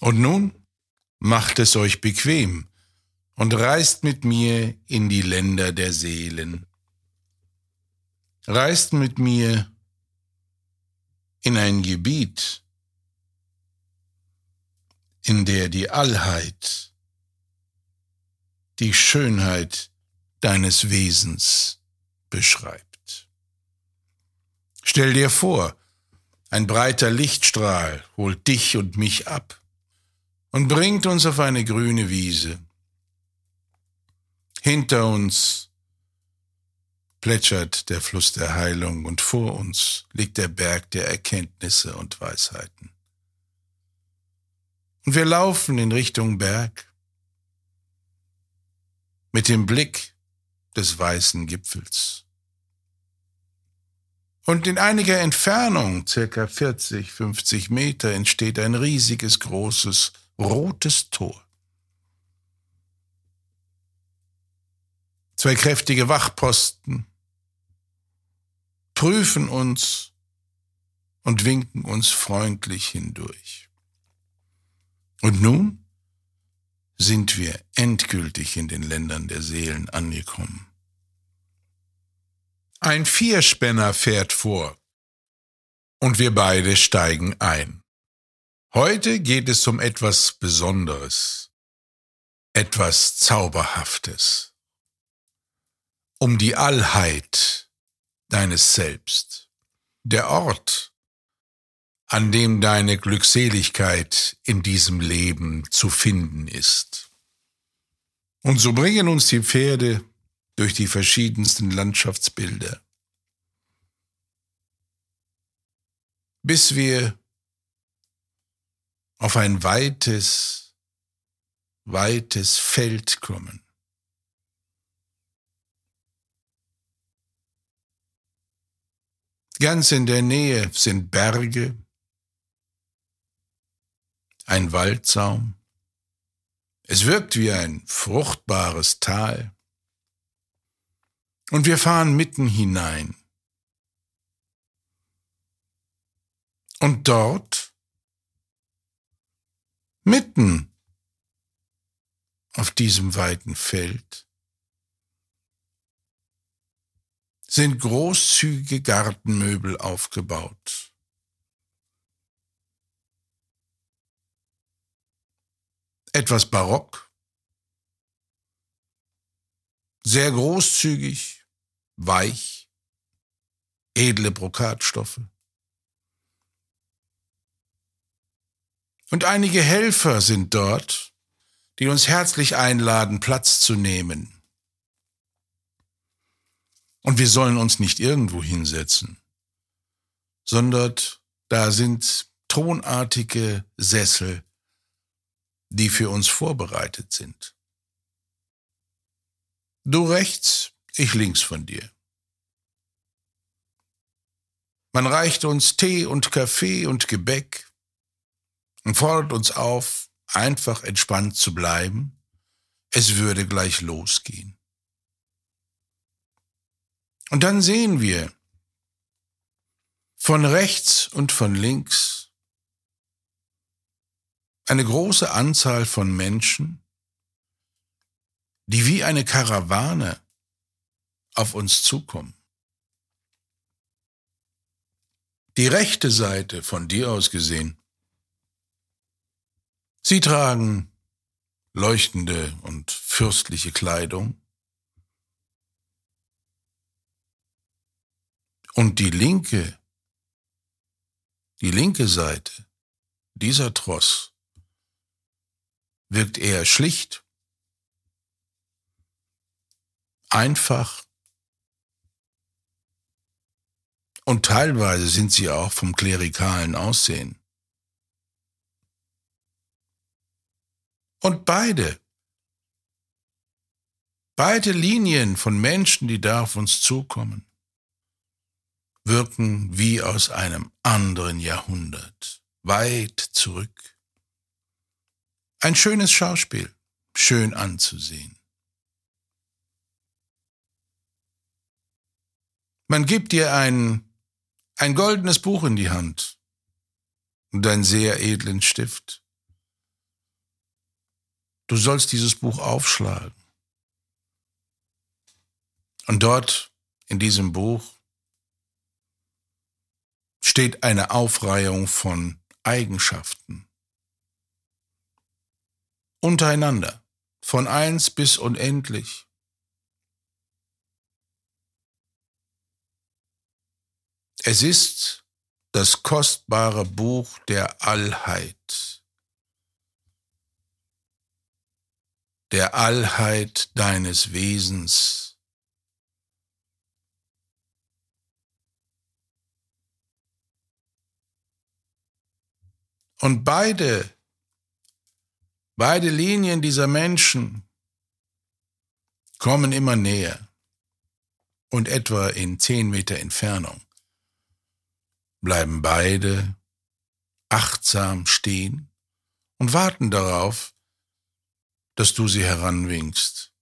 Und nun macht es euch bequem und reist mit mir in die Länder der Seelen. Reist mit mir in ein Gebiet, in der die Allheit, die Schönheit deines Wesens beschreibt. Stell dir vor, ein breiter Lichtstrahl holt dich und mich ab und bringt uns auf eine grüne Wiese. Hinter uns plätschert der Fluss der Heilung und vor uns liegt der Berg der Erkenntnisse und Weisheiten. Und wir laufen in Richtung Berg mit dem Blick des weißen Gipfels. Und in einiger Entfernung, circa 40, 50 Meter, entsteht ein riesiges, großes, rotes Tor. Zwei kräftige Wachposten prüfen uns und winken uns freundlich hindurch. Und nun sind wir endgültig in den Ländern der Seelen angekommen. Ein Vierspänner fährt vor und wir beide steigen ein. Heute geht es um etwas Besonderes, etwas Zauberhaftes, um die Allheit deines Selbst, der Ort, an dem deine Glückseligkeit in diesem Leben zu finden ist. Und so bringen uns die Pferde durch die verschiedensten Landschaftsbilder, bis wir auf ein weites, weites Feld kommen. Ganz in der Nähe sind Berge, ein Waldsaum. Es wirkt wie ein fruchtbares Tal. Und wir fahren mitten hinein. Und dort, mitten auf diesem weiten Feld, sind großzügige Gartenmöbel aufgebaut. Etwas barock, sehr großzügig, weich, edle Brokatstoffe. Und einige Helfer sind dort, die uns herzlich einladen, Platz zu nehmen. Und wir sollen uns nicht irgendwo hinsetzen, sondern da sind tonartige Sessel, die für uns vorbereitet sind. Du rechts, ich links von dir. Man reicht uns Tee und Kaffee und Gebäck und fordert uns auf, einfach entspannt zu bleiben. Es würde gleich losgehen. Und dann sehen wir von rechts und von links eine große Anzahl von Menschen, die wie eine Karawane auf uns zukommen. Die rechte Seite von dir aus gesehen. Sie tragen leuchtende und fürstliche Kleidung. Und die linke, die linke Seite, dieser Tross, wirkt eher schlicht, einfach Und teilweise sind sie auch vom klerikalen Aussehen. Und beide, beide Linien von Menschen, die da auf uns zukommen, wirken wie aus einem anderen Jahrhundert, weit zurück. Ein schönes Schauspiel, schön anzusehen. Man gibt dir einen ein goldenes Buch in die Hand und einen sehr edlen Stift. Du sollst dieses Buch aufschlagen. Und dort in diesem Buch steht eine Aufreihung von Eigenschaften. Untereinander, von eins bis unendlich. Es ist das kostbare Buch der Allheit, der Allheit deines Wesens. Und beide, beide Linien dieser Menschen kommen immer näher und etwa in zehn Meter Entfernung bleiben beide achtsam stehen und warten darauf, dass du sie heranwinkst.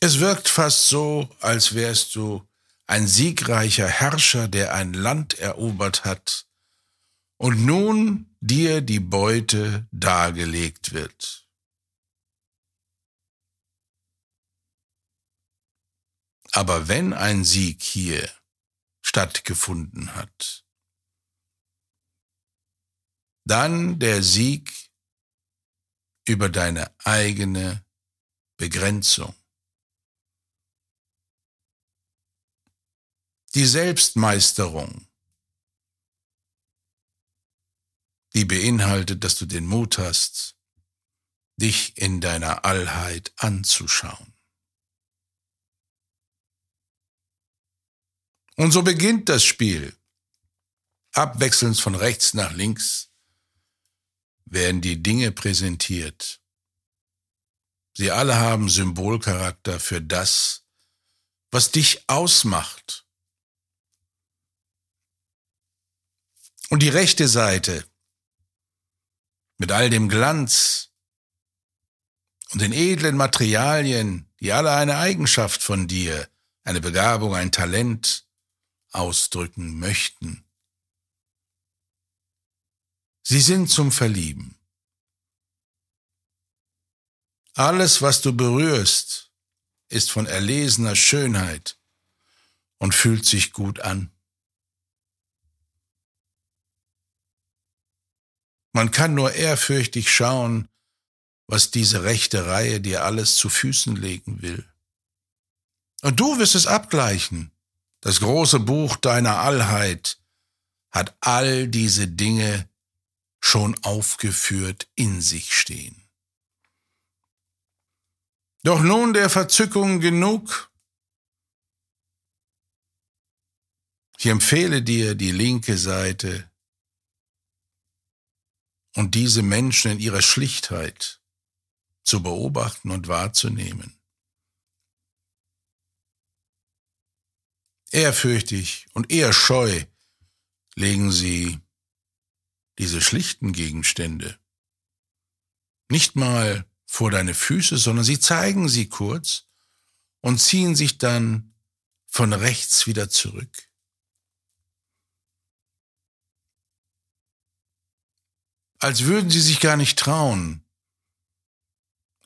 Es wirkt fast so, als wärst du ein siegreicher Herrscher, der ein Land erobert hat und nun dir die Beute dargelegt wird. Aber wenn ein Sieg hier stattgefunden hat, dann der Sieg über deine eigene Begrenzung. Die Selbstmeisterung, die beinhaltet, dass du den Mut hast, dich in deiner Allheit anzuschauen. Und so beginnt das Spiel. Abwechselnd von rechts nach links werden die Dinge präsentiert. Sie alle haben Symbolcharakter für das, was dich ausmacht. Und die rechte Seite mit all dem Glanz und den edlen Materialien, die alle eine Eigenschaft von dir, eine Begabung, ein Talent, ausdrücken möchten. Sie sind zum Verlieben. Alles, was du berührst, ist von erlesener Schönheit und fühlt sich gut an. Man kann nur ehrfürchtig schauen, was diese rechte Reihe dir alles zu Füßen legen will. Und du wirst es abgleichen. Das große Buch deiner Allheit hat all diese Dinge schon aufgeführt in sich stehen. Doch nun der Verzückung genug. Ich empfehle dir die linke Seite und diese Menschen in ihrer Schlichtheit zu beobachten und wahrzunehmen. Ehrfürchtig und eher scheu legen sie diese schlichten Gegenstände nicht mal vor deine Füße, sondern sie zeigen sie kurz und ziehen sich dann von rechts wieder zurück. Als würden sie sich gar nicht trauen,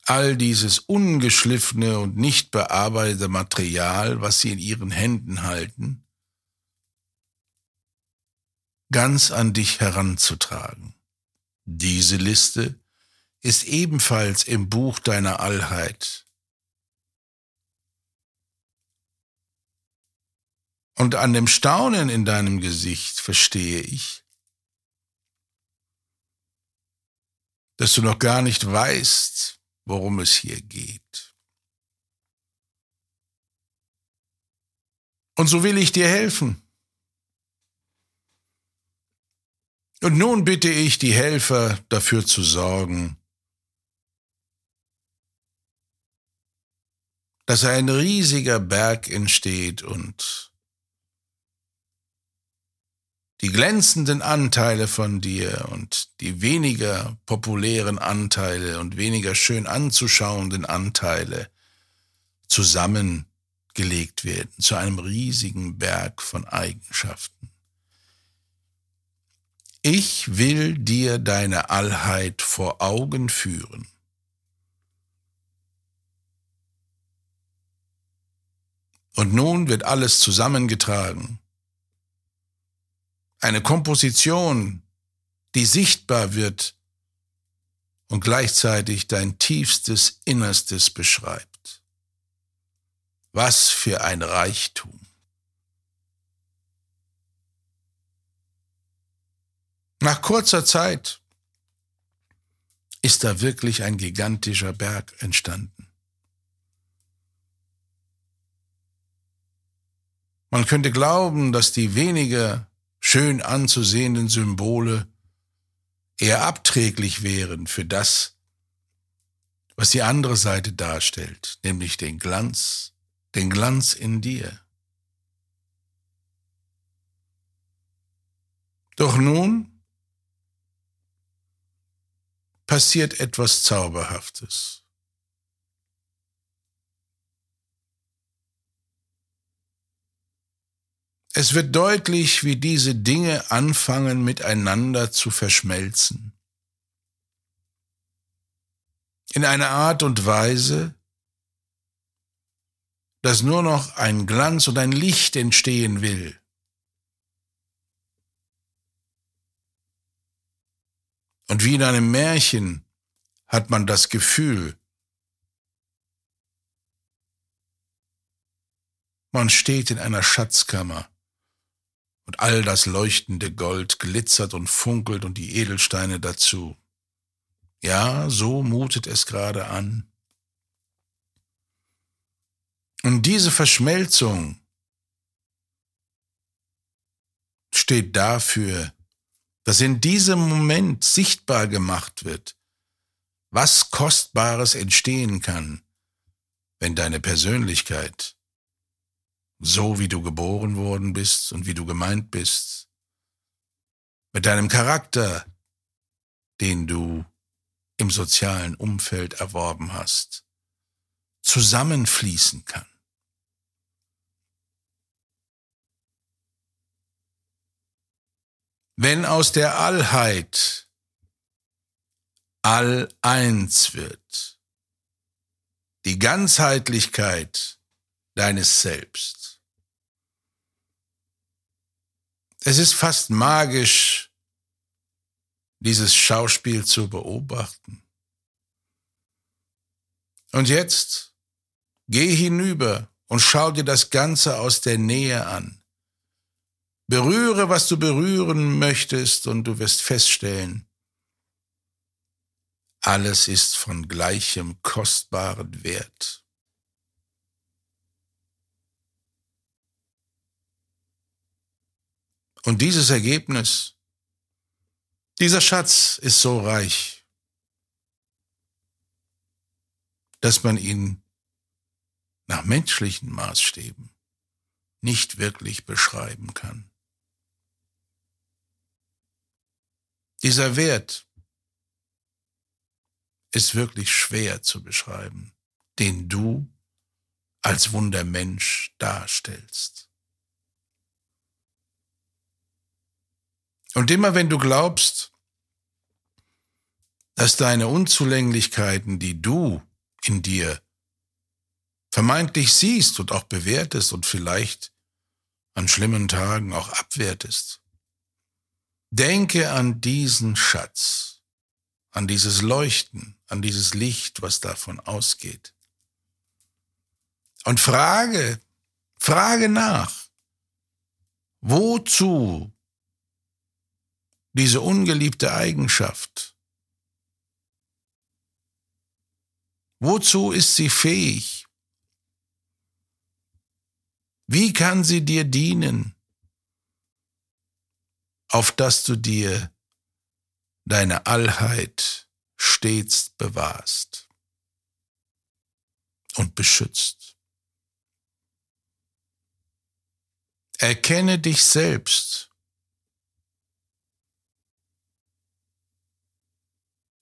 all dieses ungeschliffene und nicht bearbeitete Material, was sie in ihren Händen halten, ganz an dich heranzutragen. Diese Liste ist ebenfalls im Buch deiner Allheit. Und an dem Staunen in deinem Gesicht verstehe ich, dass du noch gar nicht weißt, worum es hier geht. Und so will ich dir helfen. Und nun bitte ich die Helfer dafür zu sorgen, dass ein riesiger Berg entsteht und die glänzenden Anteile von dir und die weniger populären Anteile und weniger schön anzuschauenden Anteile zusammengelegt werden zu einem riesigen Berg von Eigenschaften. Ich will dir deine Allheit vor Augen führen. Und nun wird alles zusammengetragen. Eine Komposition, die sichtbar wird und gleichzeitig dein tiefstes Innerstes beschreibt. Was für ein Reichtum. Nach kurzer Zeit ist da wirklich ein gigantischer Berg entstanden. Man könnte glauben, dass die weniger schön anzusehenden Symbole eher abträglich wären für das, was die andere Seite darstellt, nämlich den Glanz, den Glanz in dir. Doch nun passiert etwas Zauberhaftes. Es wird deutlich, wie diese Dinge anfangen miteinander zu verschmelzen. In einer Art und Weise, dass nur noch ein Glanz und ein Licht entstehen will. Und wie in einem Märchen hat man das Gefühl, man steht in einer Schatzkammer und all das leuchtende Gold glitzert und funkelt und die Edelsteine dazu. Ja, so mutet es gerade an. Und diese Verschmelzung steht dafür, dass in diesem Moment sichtbar gemacht wird, was Kostbares entstehen kann, wenn deine Persönlichkeit, so wie du geboren worden bist und wie du gemeint bist, mit deinem Charakter, den du im sozialen Umfeld erworben hast, zusammenfließen kann. Wenn aus der Allheit all eins wird, die Ganzheitlichkeit deines Selbst. Es ist fast magisch, dieses Schauspiel zu beobachten. Und jetzt geh hinüber und schau dir das Ganze aus der Nähe an. Berühre, was du berühren möchtest, und du wirst feststellen, alles ist von gleichem kostbaren Wert. Und dieses Ergebnis, dieser Schatz ist so reich, dass man ihn nach menschlichen Maßstäben nicht wirklich beschreiben kann. Dieser Wert ist wirklich schwer zu beschreiben, den du als Wundermensch darstellst. Und immer wenn du glaubst, dass deine Unzulänglichkeiten, die du in dir vermeintlich siehst und auch bewertest und vielleicht an schlimmen Tagen auch abwertest, Denke an diesen Schatz, an dieses Leuchten, an dieses Licht, was davon ausgeht. Und frage, frage nach, wozu diese ungeliebte Eigenschaft? Wozu ist sie fähig? Wie kann sie dir dienen? Auf dass du dir deine Allheit stets bewahrst und beschützt. Erkenne dich selbst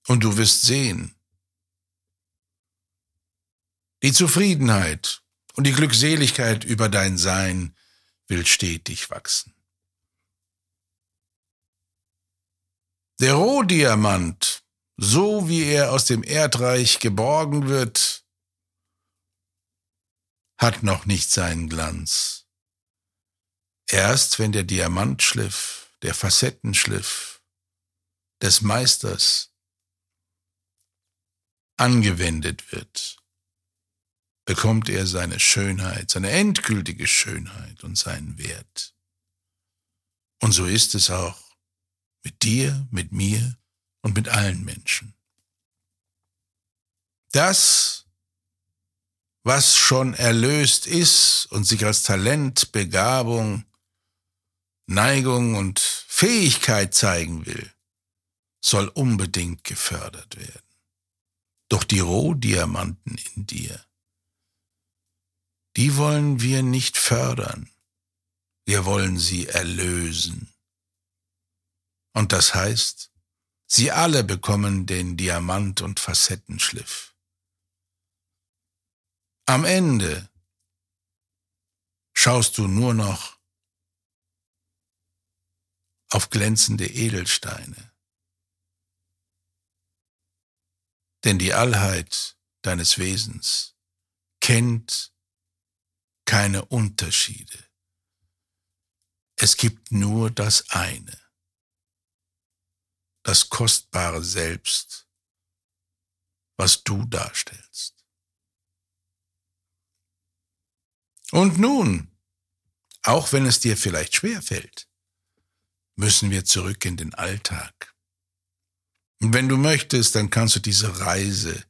und du wirst sehen, die Zufriedenheit und die Glückseligkeit über dein Sein will stetig wachsen. Der Rohdiamant, so wie er aus dem Erdreich geborgen wird, hat noch nicht seinen Glanz. Erst wenn der Diamantschliff, der Facettenschliff des Meisters angewendet wird, bekommt er seine Schönheit, seine endgültige Schönheit und seinen Wert. Und so ist es auch mit dir, mit mir und mit allen Menschen. Das, was schon erlöst ist und sich als Talent, Begabung, Neigung und Fähigkeit zeigen will, soll unbedingt gefördert werden. Doch die Rohdiamanten in dir, die wollen wir nicht fördern. Wir wollen sie erlösen. Und das heißt, sie alle bekommen den Diamant- und Facettenschliff. Am Ende schaust du nur noch auf glänzende Edelsteine. Denn die Allheit deines Wesens kennt keine Unterschiede. Es gibt nur das eine, das kostbare Selbst, was du darstellst. Und nun, auch wenn es dir vielleicht schwer fällt, müssen wir zurück in den Alltag. Und wenn du möchtest, dann kannst du diese Reise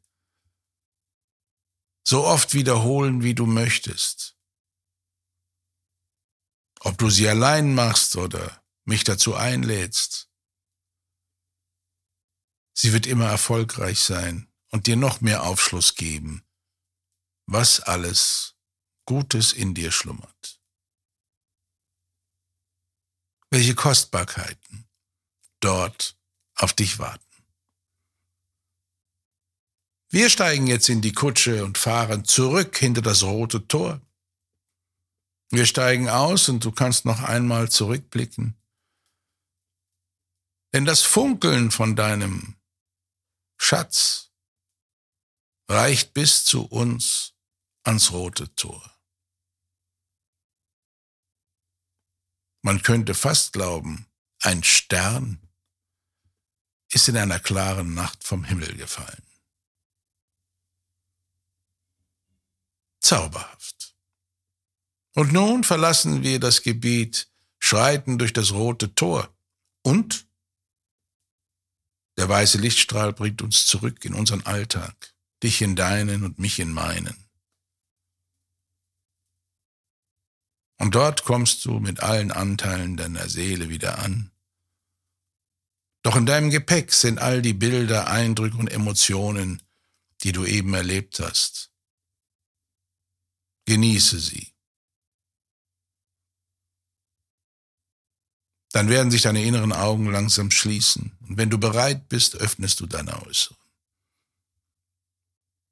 so oft wiederholen, wie du möchtest. Ob du sie allein machst oder mich dazu einlädst. Sie wird immer erfolgreich sein und dir noch mehr Aufschluss geben, was alles Gutes in dir schlummert welche Kostbarkeiten dort auf dich warten. Wir steigen jetzt in die Kutsche und fahren zurück hinter das rote Tor. Wir steigen aus und du kannst noch einmal zurückblicken. Denn das Funkeln von deinem Schatz reicht bis zu uns ans rote Tor. Man könnte fast glauben, ein Stern ist in einer klaren Nacht vom Himmel gefallen. Zauberhaft. Und nun verlassen wir das Gebiet, schreiten durch das rote Tor und weiße Lichtstrahl bringt uns zurück in unseren Alltag, dich in deinen und mich in meinen. Und dort kommst du mit allen Anteilen deiner Seele wieder an. Doch in deinem Gepäck sind all die Bilder, Eindrücke und Emotionen, die du eben erlebt hast. Genieße sie. Dann werden sich deine inneren Augen langsam schließen. Und wenn du bereit bist, öffnest du deine äußeren.